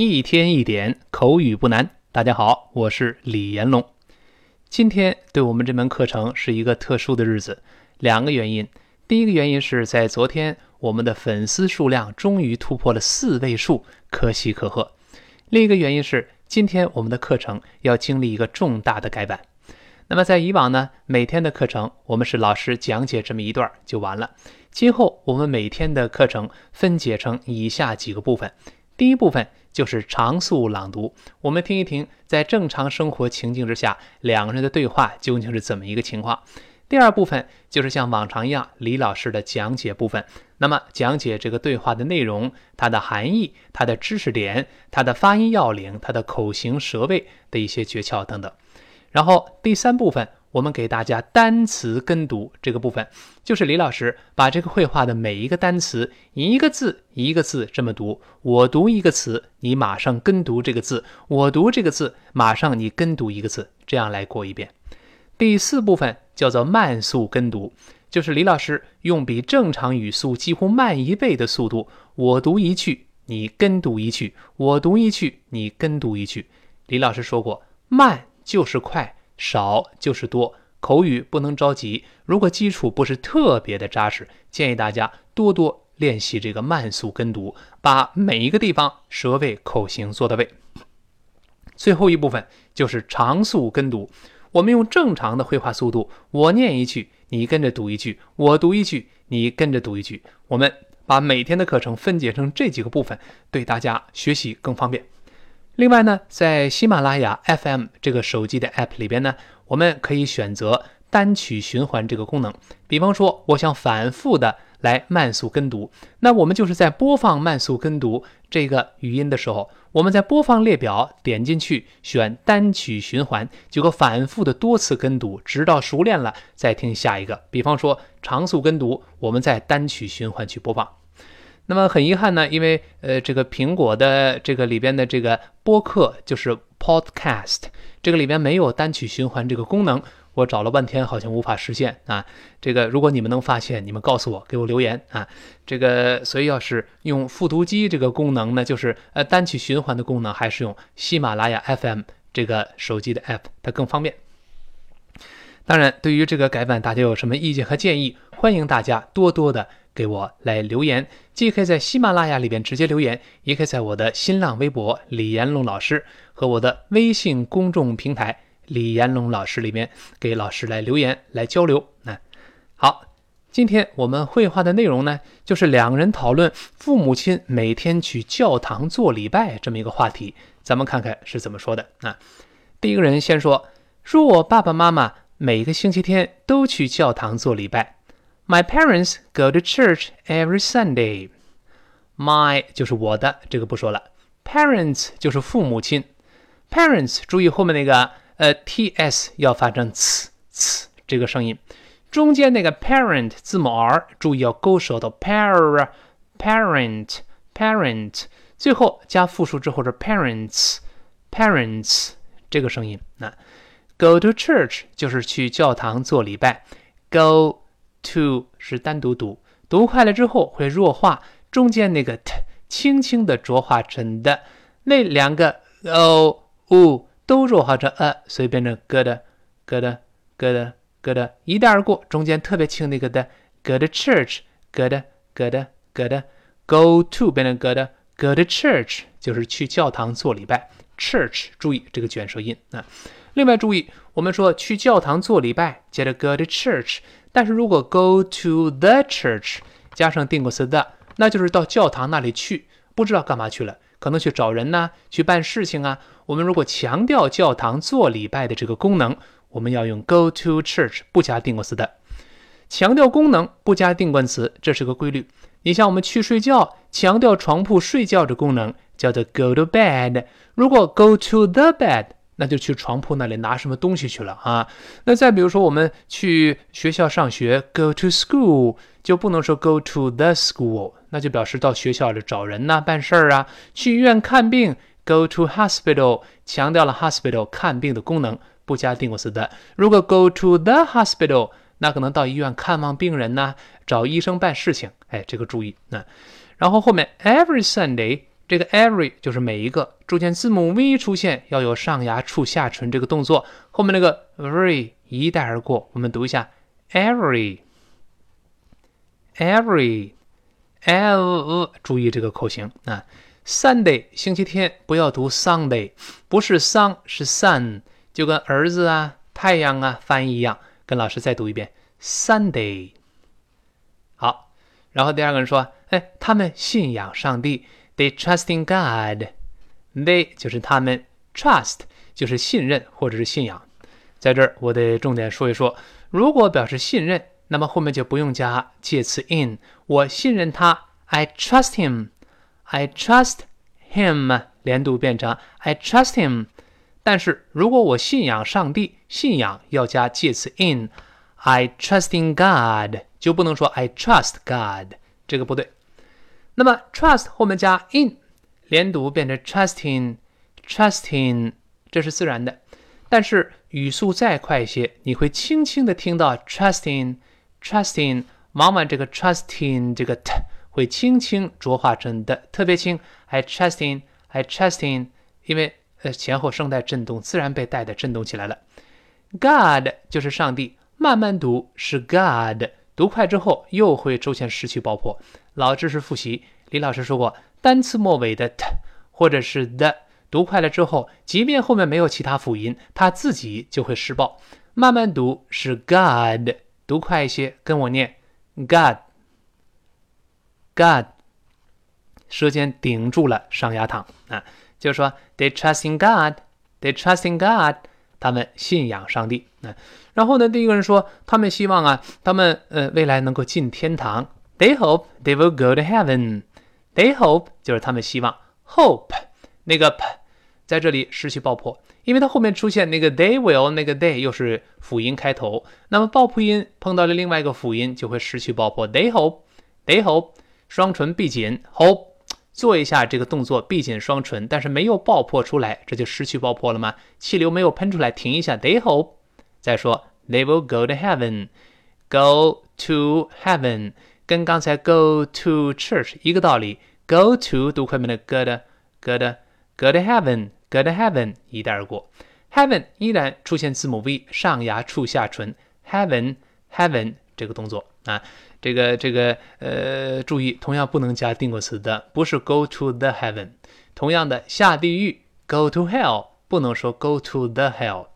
一天一点口语不难。大家好，我是李延龙。今天对我们这门课程是一个特殊的日子，两个原因。第一个原因是在昨天，我们的粉丝数量终于突破了四位数，可喜可贺。另一个原因是今天我们的课程要经历一个重大的改版。那么在以往呢，每天的课程我们是老师讲解这么一段就完了。今后我们每天的课程分解成以下几个部分。第一部分就是常速朗读，我们听一听在正常生活情境之下两个人的对话究竟是怎么一个情况。第二部分就是像往常一样李老师的讲解部分，那么讲解这个对话的内容、它的含义、它的知识点、它的发音要领、它的口型舌位的一些诀窍等等。然后第三部分。我们给大家单词跟读这个部分，就是李老师把这个绘画的每一个单词一个字一个字这么读。我读一个词，你马上跟读这个字；我读这个字，马上你跟读一个字，这样来过一遍。第四部分叫做慢速跟读，就是李老师用比正常语速几乎慢一倍的速度，我读一句，你跟读一句；我读一句，你跟读一句。李老师说过，慢就是快。少就是多，口语不能着急。如果基础不是特别的扎实，建议大家多多练习这个慢速跟读，把每一个地方舌位、口型做到位。最后一部分就是长速跟读，我们用正常的绘画速度，我念一句，你跟着读一句；我读一句，你跟着读一句。我们把每天的课程分解成这几个部分，对大家学习更方便。另外呢，在喜马拉雅 FM 这个手机的 App 里边呢，我们可以选择单曲循环这个功能。比方说，我想反复的来慢速跟读，那我们就是在播放慢速跟读这个语音的时候，我们在播放列表点进去选单曲循环，就可反复的多次跟读，直到熟练了再听下一个。比方说长速跟读，我们在单曲循环去播放。那么很遗憾呢，因为呃，这个苹果的这个里边的这个播客就是 Podcast，这个里边没有单曲循环这个功能，我找了半天好像无法实现啊。这个如果你们能发现，你们告诉我，给我留言啊。这个所以要是用复读机这个功能呢，就是呃单曲循环的功能，还是用喜马拉雅 FM 这个手机的 App，它更方便。当然，对于这个改版，大家有什么意见和建议，欢迎大家多多的。给我来留言，既可以在喜马拉雅里边直接留言，也可以在我的新浪微博李延龙老师和我的微信公众平台李延龙老师里面给老师来留言来交流。那好，今天我们绘画的内容呢，就是两人讨论父母亲每天去教堂做礼拜这么一个话题，咱们看看是怎么说的。啊，第一个人先说，说我爸爸妈妈每个星期天都去教堂做礼拜。My parents go to church every Sunday. My 就是我的，这个不说了。Parents 就是父母亲。Parents 注意后面那个呃 ts 要发成 ts ts 这个声音，中间那个 parent 字母 r 注意要勾舌头。par parent parent 最后加复数之后是 parents parents 这个声音。那 go to church 就是去教堂做礼拜。go To 是单独读，读快了之后会弱化，中间那个 t 轻轻的浊化成的，那两个 o u 都弱化成 a，所以变成 good good good good 一带而过，中间特别轻那个的 good church good good good go to 变成 good good church 就是去教堂做礼拜，church 注意这个卷舌音啊。另外注意，我们说去教堂做礼拜，接着 go to church。但是如果 go to the church 加上定过词的，那就是到教堂那里去，不知道干嘛去了，可能去找人呢，去办事情啊。我们如果强调教堂做礼拜的这个功能，我们要用 go to church 不加定过词的，强调功能不加定冠词，这是个规律。你像我们去睡觉，强调床铺睡觉的功能，叫做 go to bed。如果 go to the bed。那就去床铺那里拿什么东西去了啊？那再比如说，我们去学校上学，go to school，就不能说 go to the school，那就表示到学校里找人呐，办事儿啊。去医院看病，go to hospital，强调了 hospital 看病的功能，不加定冠词的。如果 go to the hospital，那可能到医院看望病人呐，找医生办事情。哎，这个注意那。然后后面 every Sunday。这个 every 就是每一个，出现字母 v 出现要有上牙触下唇这个动作，后面那个 very 一带而过。我们读一下 every，every，evv，注意这个口型啊。Sunday 星期天不要读 Sunday，不是 sun 是 sun，就跟儿子啊、太阳啊翻译一样。跟老师再读一遍 Sunday。好，然后第二个人说，哎，他们信仰上帝。They trust in God. They 就是他们，trust 就是信任或者是信仰。在这儿，我得重点说一说，如果表示信任，那么后面就不用加介词 in。我信任他，I trust him. I trust him，连读变成 I trust him。但是如果我信仰上帝，信仰要加介词 in。I trust in God，就不能说 I trust God，这个不对。那么 trust 后面加 in，连读变成 trusting，trusting，这是自然的。但是语速再快一些，你会轻轻的听到 trusting，trusting，往往这个 trusting 这个 t 会轻轻浊化成的，特别轻。I trusting，I trusting，因为呃前后声带震动，自然被带的震动起来了。God 就是上帝，慢慢读是 God。读快之后又会出现失去爆破。老知识复习，李老师说过，单词末尾的 t 或者是 th 读快了之后，即便后面没有其他辅音，它自己就会失爆。慢慢读是 God，读快一些，跟我念 God，God，舌尖顶住了上牙膛啊，就是说 they trust in God，they trust in God，他们信仰上帝啊。然后呢，第一个人说，他们希望啊，他们呃未来能够进天堂。They hope they will go to heaven. They hope 就是他们希望。Hope 那个 p 在这里失去爆破，因为它后面出现那个 they will，那个 they 又是辅音开头，那么爆破音碰到了另外一个辅音就会失去爆破。They hope，they hope，双唇闭紧，hope 做一下这个动作，闭紧双唇，但是没有爆破出来，这就失去爆破了吗？气流没有喷出来，停一下。They hope，再说。They will go to heaven. Go to heaven，跟刚才 go to church 一个道理。Go to 读快门的 go 的 go 的 go to heaven，go to heaven 一带而过。Heaven 依然出现字母 v，上牙触下唇。Heaven，heaven 这个动作啊，这个这个呃，注意，同样不能加定过词的，不是 go to the heaven。同样的，下地狱 go to hell 不能说 go to the hell。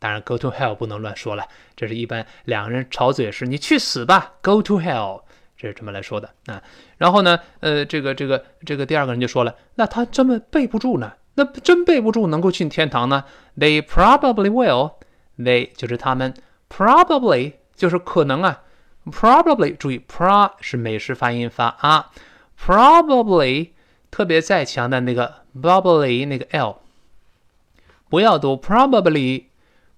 当然，go to hell 不能乱说了，这是一般两个人吵嘴时，你去死吧，go to hell，这是这么来说的啊。然后呢，呃，这个这个这个第二个人就说了，那他这么背不住呢？那真背不住能够进天堂呢？They probably will，they 就是他们，probably 就是可能啊，probably 注意，pro 是美式发音发啊，probably 特别再强的那个 bubbly 那个 l，不要读 probably。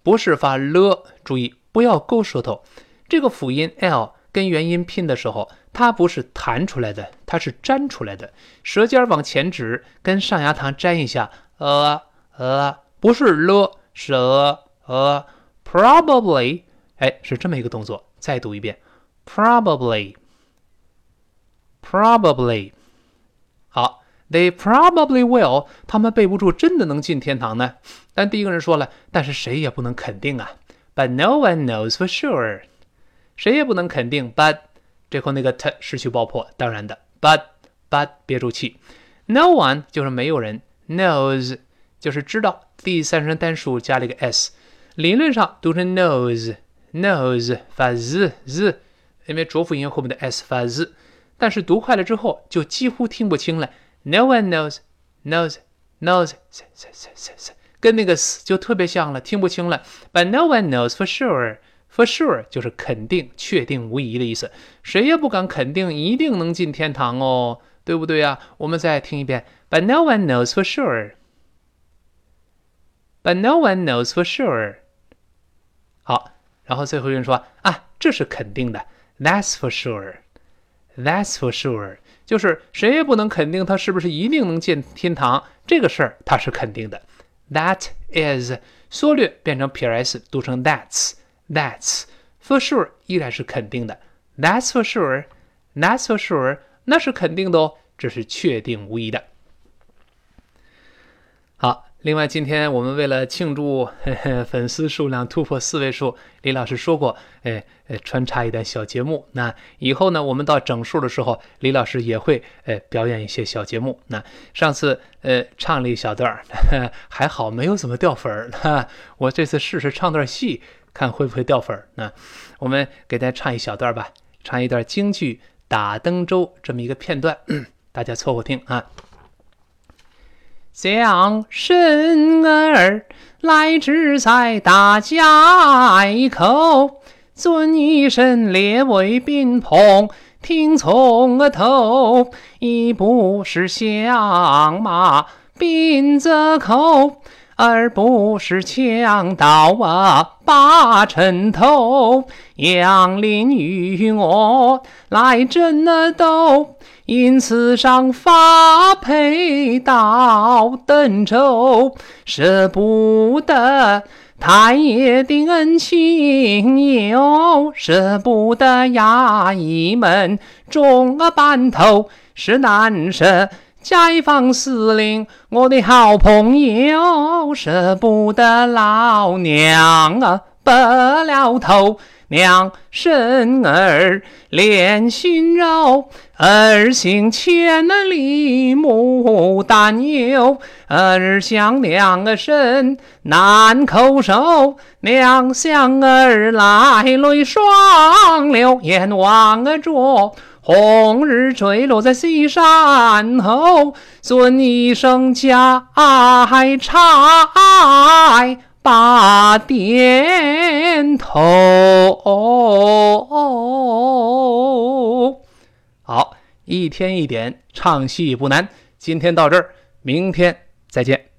不是发了，注意不要勾舌头。这个辅音 l 跟元音拼的时候，它不是弹出来的，它是粘出来的。舌尖往前指，跟上牙膛粘一下，呃呃，不是了，是呃呃。Probably，哎，是这么一个动作。再读一遍，probably，probably。好。They probably will，他们背不住，真的能进天堂呢。但第一个人说了，但是谁也不能肯定啊。But no one knows for sure，谁也不能肯定。But 最后那个 t 失去爆破，当然的。But but 憋住气。No one 就是没有人，knows 就是知道。第三人称单数加了一个 s，理论上读成 knows，knows 发 z z，因为浊辅音后面的 s 发 z，但是读快了之后就几乎听不清了。No one knows, knows, knows，跟那个 s 就特别像了，听不清了。But no one knows for sure. For sure 就是肯定、确定、无疑的意思。谁也不敢肯定一定能进天堂哦，对不对呀？我们再听一遍。But no one knows for sure. But no one knows for sure. 好，然后最后一人说啊，这是肯定的。That's for sure. That's for sure. 就是谁也不能肯定他是不是一定能进天堂，这个事儿他是肯定的。That is 缩略变成撇 s，读成 that's that's for sure 依然是肯定的。That's for sure，That's for sure，那是肯定的哦，这是确定无疑的。另外今天我们为了庆祝 呵呵粉丝数量突破四位数，李老师说过，哎，穿插一段小节目。那以后呢，我们到整数的时候，李老师也会呃表演一些小节目。那上次呃唱了一小段，还好没有怎么掉粉儿。我这次试试唱段戏，看会不会掉粉儿。那我们给大家唱一小段吧，唱一段京剧《打登州》这么一个片段，大家凑合听啊。将身儿来至在大街口，尊一声列位宾朋听从头，一不是相马宾则口，而不是强盗啊把城偷，杨林与我来争斗。因此上发配到登州，舍不得太爷的恩情，又舍不得衙役们中啊半头，是难舍解放司令我的好朋友，舍不得老娘啊白了头。娘生儿恋心肉，儿行千里母担忧，儿想娘啊身难叩首，娘想儿来泪双流，眼望着红日坠落在西山后，尊一声家差。把点头。好，一天一点唱戏不难。今天到这儿，明天再见。